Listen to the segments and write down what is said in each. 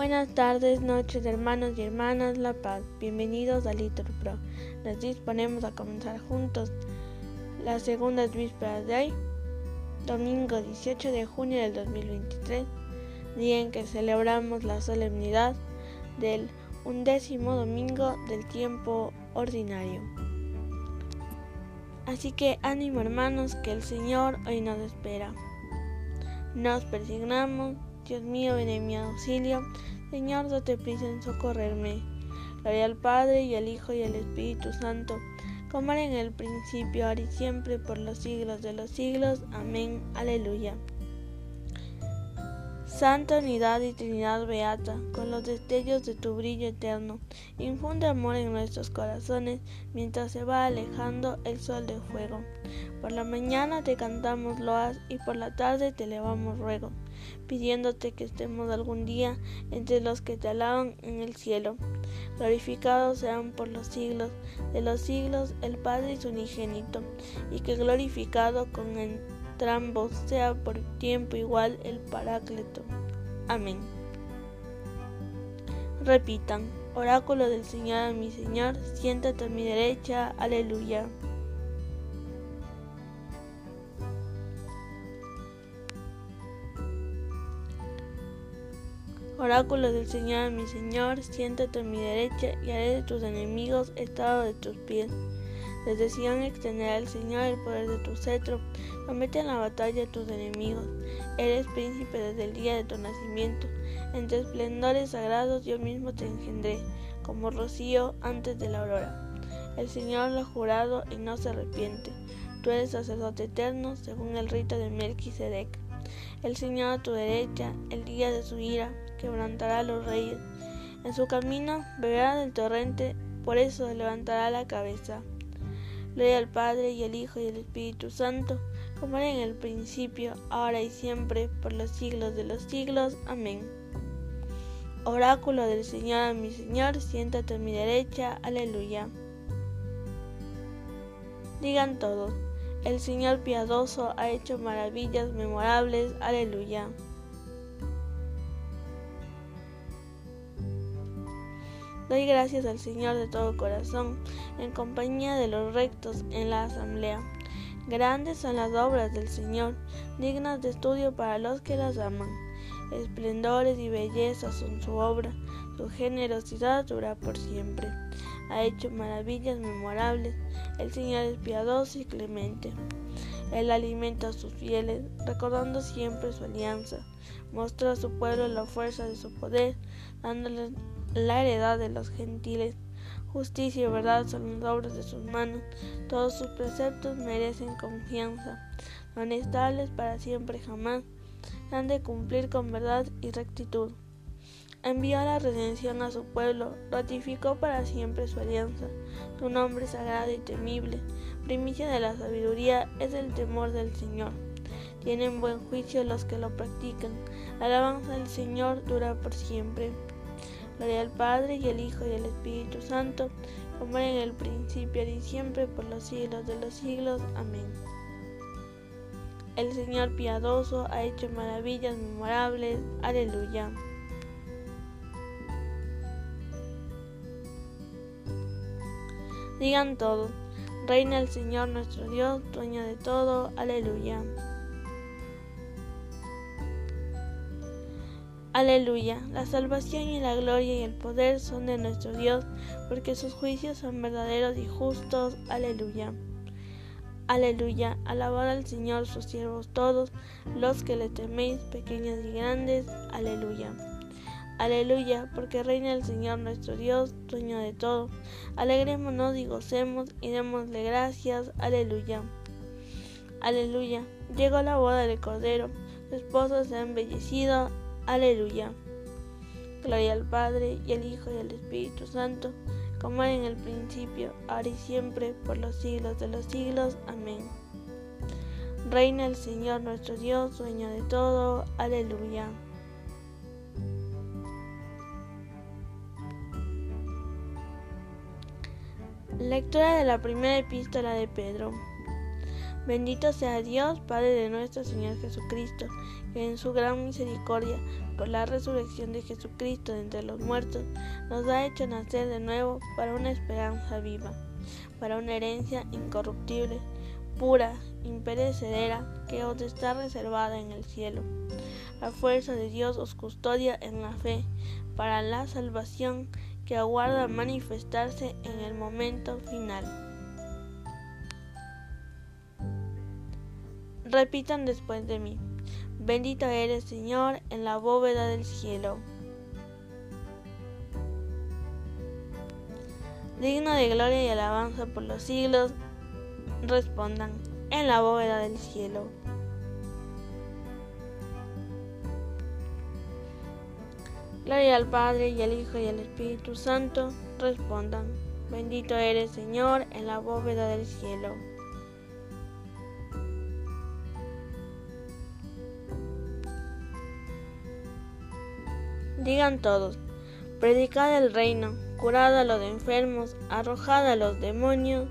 Buenas tardes, noches, hermanos y hermanas La Paz. Bienvenidos a Little Pro. Nos disponemos a comenzar juntos las segundas vísperas de hoy, domingo 18 de junio del 2023, día en que celebramos la solemnidad del undécimo domingo del tiempo ordinario. Así que ánimo hermanos, que el Señor hoy nos espera. Nos persignamos Dios mío, ven en mi auxilio. Señor, date prisa en socorrerme. Gloria al Padre, y al Hijo, y al Espíritu Santo, como era en el principio, ahora y siempre, por los siglos de los siglos. Amén. Aleluya. Santa unidad y Trinidad Beata, con los destellos de tu brillo eterno, infunde amor en nuestros corazones mientras se va alejando el sol de fuego. Por la mañana te cantamos loas y por la tarde te elevamos ruego, pidiéndote que estemos algún día entre los que te alaban en el cielo. Glorificados sean por los siglos de los siglos el Padre y su unigénito, y que glorificado con el ambos sea por tiempo igual el Paráclito. Amén. Repitan, oráculo del Señor a mi Señor, siéntate a mi derecha, aleluya. Oráculo del Señor mi Señor, siéntate a mi derecha y haré de tus enemigos estado de tus pies. Les decían extender al Señor el poder de tu cetro, comete en la batalla a tus enemigos. Eres príncipe desde el día de tu nacimiento. Entre esplendores sagrados yo mismo te engendré, como rocío antes de la aurora. El Señor lo ha jurado y no se arrepiente. Tú eres sacerdote eterno, según el rito de Melquisedec. El Señor a tu derecha, el día de su ira, quebrantará los reyes. En su camino beberá del torrente, por eso levantará la cabeza. Gloria al Padre y al Hijo y al Espíritu Santo, como era en el principio, ahora y siempre, por los siglos de los siglos. Amén. Oráculo del Señor a mi Señor, siéntate a mi derecha. Aleluya. Digan todos, el Señor piadoso ha hecho maravillas memorables. Aleluya. Doy gracias al Señor de todo corazón, en compañía de los rectos en la asamblea. Grandes son las obras del Señor, dignas de estudio para los que las aman. Esplendores y bellezas son su obra, su generosidad dura por siempre. Ha hecho maravillas memorables, el Señor es piadoso y clemente. Él alimenta a sus fieles, recordando siempre su alianza. Mostró a su pueblo la fuerza de su poder, dándoles la heredad de los gentiles. Justicia y verdad son las obras de sus manos. Todos sus preceptos merecen confianza. Son estables para siempre jamás. Han de cumplir con verdad y rectitud. Envió la redención a su pueblo, ratificó para siempre su alianza. Su nombre sagrado y temible, primicia de la sabiduría, es el temor del Señor. Tienen buen juicio los que lo practican. La alabanza del Señor dura por siempre. Gloria al Padre y al Hijo y al Espíritu Santo, como era en el principio y siempre, por los siglos de los siglos. Amén. El Señor piadoso ha hecho maravillas memorables. Aleluya. Digan todos, reina el Señor nuestro Dios, dueño de todo. Aleluya. Aleluya, la salvación y la gloria y el poder son de nuestro Dios, porque sus juicios son verdaderos y justos. Aleluya. Aleluya, alabad al Señor sus siervos todos, los que le teméis, pequeños y grandes. Aleluya. Aleluya, porque reina el Señor nuestro Dios, dueño de todo. Alegrémonos y gocemos y démosle gracias. Aleluya. Aleluya, llegó la boda del Cordero, su esposo se ha embellecido. Aleluya. Gloria al Padre y al Hijo y al Espíritu Santo, como era en el principio, ahora y siempre, por los siglos de los siglos. Amén. Reina el Señor nuestro Dios, dueño de todo. Aleluya. Lectura de la primera epístola de Pedro. Bendito sea Dios, Padre de nuestro Señor Jesucristo, que en su gran misericordia, por la resurrección de Jesucristo entre los muertos, nos ha hecho nacer de nuevo para una esperanza viva, para una herencia incorruptible, pura, imperecedera, que os está reservada en el cielo. La fuerza de Dios os custodia en la fe, para la salvación que aguarda manifestarse en el momento final. Repitan después de mí. Bendito eres, Señor, en la bóveda del cielo. Digno de gloria y alabanza por los siglos, respondan, en la bóveda del cielo. Gloria al Padre y al Hijo y al Espíritu Santo, respondan, bendito eres, Señor, en la bóveda del cielo. Digan todos, predicad el reino, curad a los enfermos, arrojad a los demonios.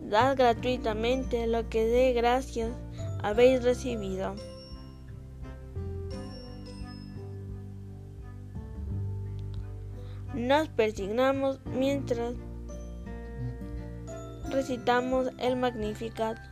Dad gratuitamente lo que de gracias habéis recibido. Nos persignamos mientras recitamos el Magnificat.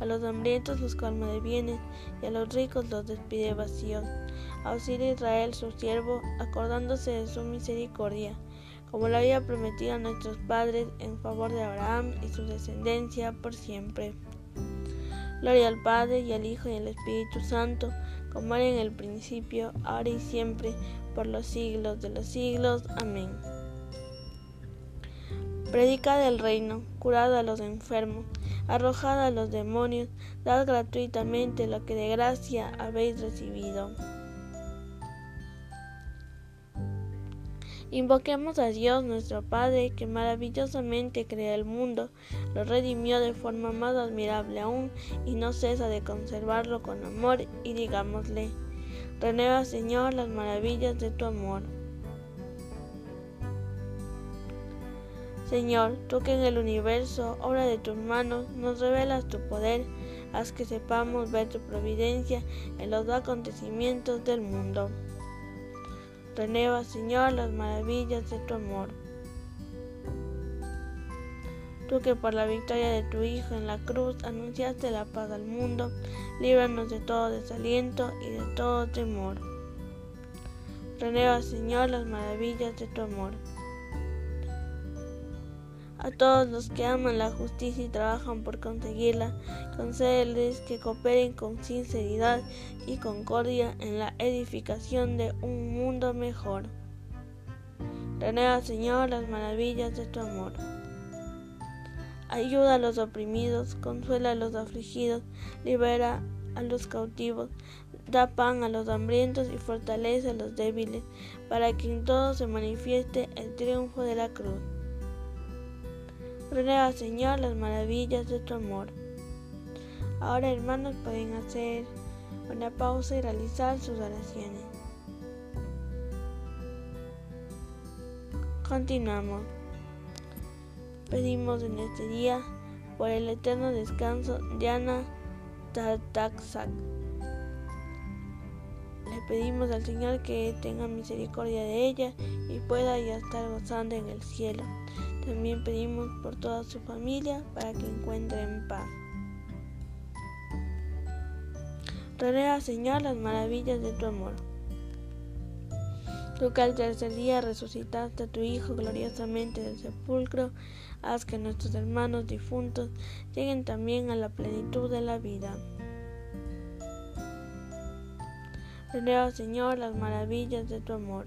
A los hambrientos los calma de bienes y a los ricos los despide vacíos. Auxilia Israel su siervo, acordándose de su misericordia, como lo había prometido a nuestros padres en favor de Abraham y su descendencia por siempre. Gloria al Padre y al Hijo y al Espíritu Santo, como era en el principio, ahora y siempre, por los siglos de los siglos. Amén. Predica del reino, curad a los enfermos, arrojad a los demonios, dad gratuitamente lo que de gracia habéis recibido. Invoquemos a Dios nuestro Padre, que maravillosamente crea el mundo, lo redimió de forma más admirable aún, y no cesa de conservarlo con amor, y digámosle, renueva Señor las maravillas de tu amor. Señor, tú que en el universo, obra de tus manos, nos revelas tu poder, haz que sepamos ver tu providencia en los acontecimientos del mundo. Renueva, Señor, las maravillas de tu amor. Tú que por la victoria de tu Hijo en la cruz anunciaste la paz al mundo, líbranos de todo desaliento y de todo temor. Renueva, Señor, las maravillas de tu amor. A todos los que aman la justicia y trabajan por conseguirla, concédeles que cooperen con sinceridad y concordia en la edificación de un mundo mejor. Renueva, Señor, las maravillas de tu amor. Ayuda a los oprimidos, consuela a los afligidos, libera a los cautivos, da pan a los hambrientos y fortalece a los débiles, para que en todo se manifieste el triunfo de la cruz. Renueva, Señor, las maravillas de tu amor. Ahora, hermanos, pueden hacer una pausa y realizar sus oraciones. Continuamos. Pedimos en este día por el eterno descanso de Ana Tartaxak. Le pedimos al Señor que tenga misericordia de ella y pueda ya estar gozando en el cielo. También pedimos por toda su familia para que encuentren paz. Renueva, Señor, las maravillas de tu amor. Tú que al tercer día resucitaste a tu Hijo gloriosamente del sepulcro, haz que nuestros hermanos difuntos lleguen también a la plenitud de la vida. Renueva, Señor, las maravillas de tu amor.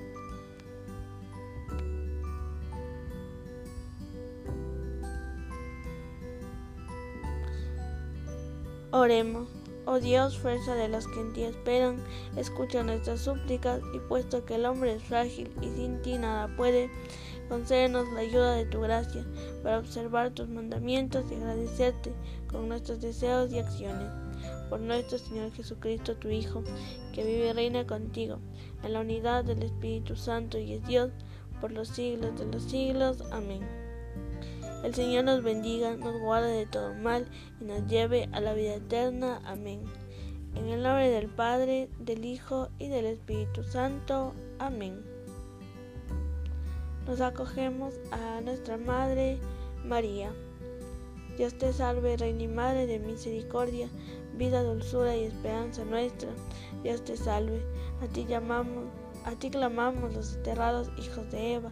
Oremos. Oh Dios, fuerza de los que en ti esperan, escucha nuestras súplicas y puesto que el hombre es frágil y sin ti nada puede, concédenos la ayuda de tu gracia para observar tus mandamientos y agradecerte con nuestros deseos y acciones. Por nuestro Señor Jesucristo, tu Hijo, que vive y reina contigo, en la unidad del Espíritu Santo y es Dios, por los siglos de los siglos. Amén. El Señor nos bendiga, nos guarde de todo mal y nos lleve a la vida eterna. Amén. En el nombre del Padre, del Hijo y del Espíritu Santo. Amén. Nos acogemos a nuestra Madre María. Dios te salve, Reina y Madre de misericordia, vida, dulzura y esperanza nuestra. Dios te salve. A ti llamamos, a ti clamamos los desterrados hijos de Eva.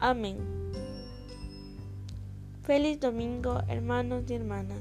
Amén. Feliz domingo, hermanos y hermanas.